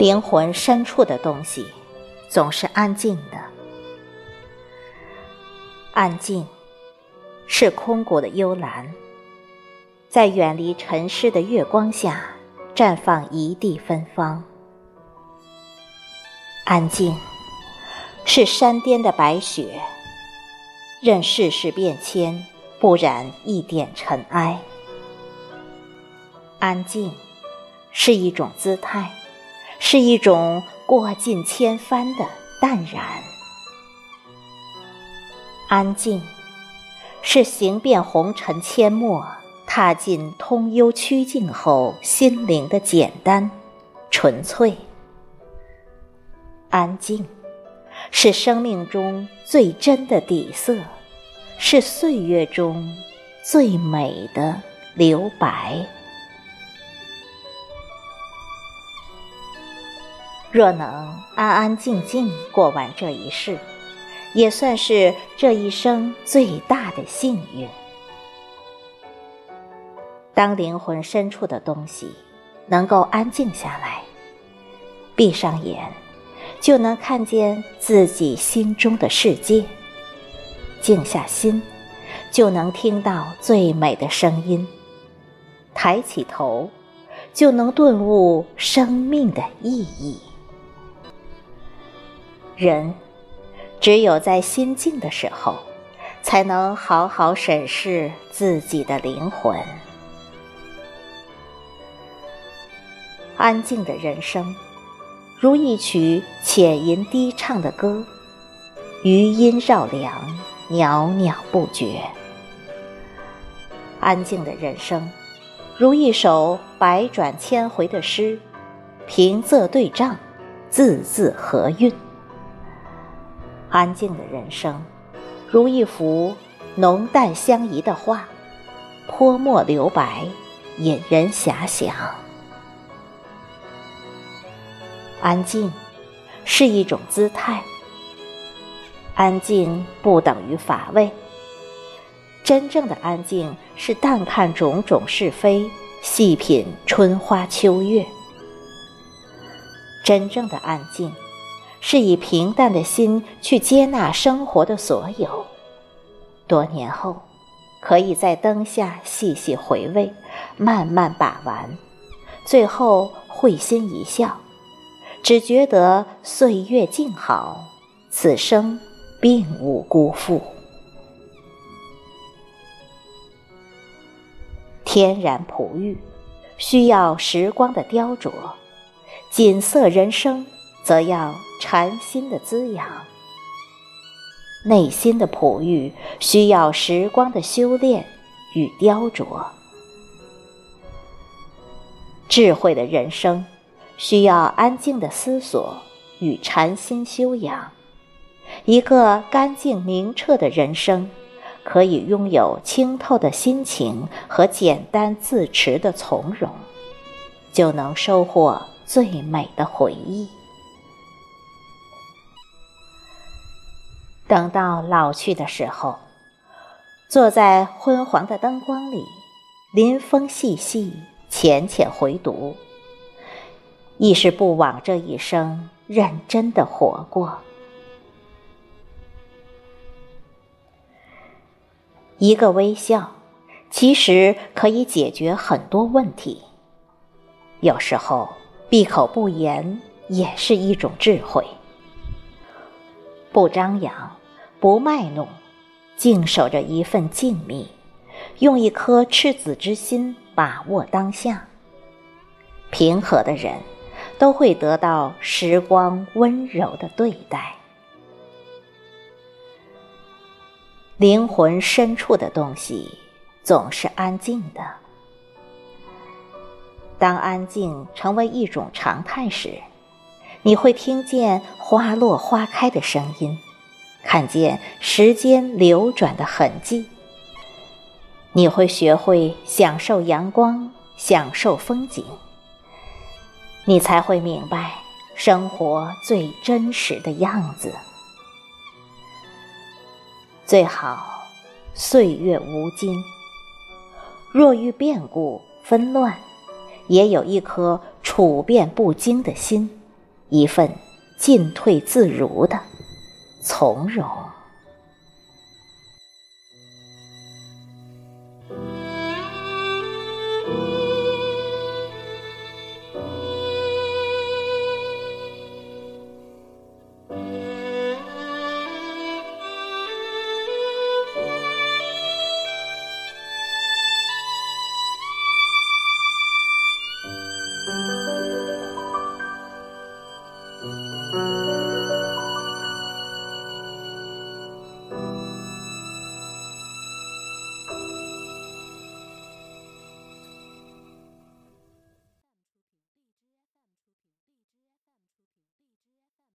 灵魂深处的东西，总是安静的。安静，是空谷的幽兰，在远离尘世的月光下，绽放一地芬芳。安静，是山巅的白雪，任世事变迁，不染一点尘埃。安静，是一种姿态。是一种过尽千帆的淡然，安静；是行遍红尘阡陌，踏进通幽曲径后心灵的简单、纯粹。安静，是生命中最真的底色，是岁月中最美的留白。若能安安静静过完这一世，也算是这一生最大的幸运。当灵魂深处的东西能够安静下来，闭上眼，就能看见自己心中的世界；静下心，就能听到最美的声音；抬起头，就能顿悟生命的意义。人只有在心静的时候，才能好好审视自己的灵魂。安静的人生，如一曲浅吟低唱的歌，余音绕梁，袅袅不绝。安静的人生，如一首百转千回的诗，平仄对仗，字字合韵。安静的人生，如一幅浓淡相宜的画，泼墨留白，引人遐想。安静是一种姿态，安静不等于乏味。真正的安静是淡看种种是非，细品春花秋月。真正的安静。是以平淡的心去接纳生活的所有，多年后，可以在灯下细细回味，慢慢把玩，最后会心一笑，只觉得岁月静好，此生并无辜负。天然璞玉，需要时光的雕琢；锦瑟人生。则要禅心的滋养，内心的璞玉需要时光的修炼与雕琢，智慧的人生需要安静的思索与禅心修养。一个干净明澈的人生，可以拥有清透的心情和简单自持的从容，就能收获最美的回忆。等到老去的时候，坐在昏黄的灯光里，临风细细浅浅回读，亦是不枉这一生认真的活过。一个微笑，其实可以解决很多问题。有时候闭口不言也是一种智慧，不张扬。不卖弄，静守着一份静谧，用一颗赤子之心把握当下。平和的人，都会得到时光温柔的对待。灵魂深处的东西，总是安静的。当安静成为一种常态时，你会听见花落花开的声音。看见时间流转的痕迹，你会学会享受阳光，享受风景。你才会明白生活最真实的样子。最好岁月无惊，若遇变故纷乱，也有一颗处变不惊的心，一份进退自如的从容。